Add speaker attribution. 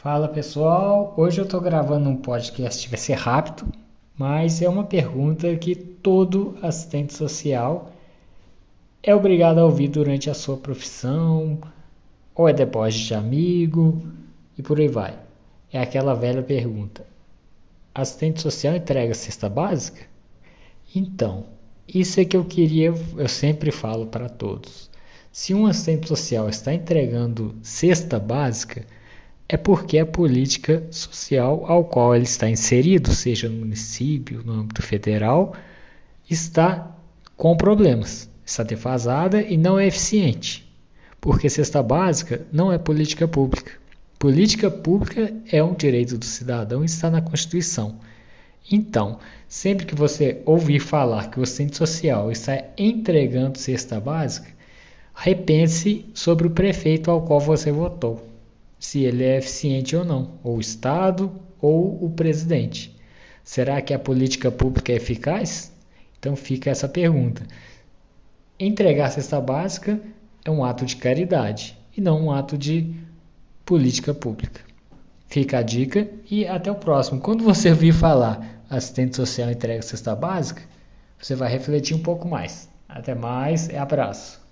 Speaker 1: Fala pessoal, hoje eu estou gravando um podcast, vai ser rápido, mas é uma pergunta que todo assistente social é obrigado a ouvir durante a sua profissão, ou é depósito de amigo e por aí vai. É aquela velha pergunta: assistente social entrega cesta básica? Então, isso é que eu queria, eu sempre falo para todos. Se um assistente social está entregando cesta básica, é porque a política social ao qual ele está inserido, seja no município, no âmbito federal, está com problemas, está defasada e não é eficiente. Porque cesta básica não é política pública. Política pública é um direito do cidadão e está na Constituição. Então, sempre que você ouvir falar que o assistente social está entregando cesta básica, repense sobre o prefeito ao qual você votou se ele é eficiente ou não, ou o Estado ou o presidente. Será que a política pública é eficaz? Então fica essa pergunta. Entregar cesta básica é um ato de caridade e não um ato de política pública. Fica a dica e até o próximo. Quando você ouvir falar assistente social entrega cesta básica, você vai refletir um pouco mais. Até mais e abraço.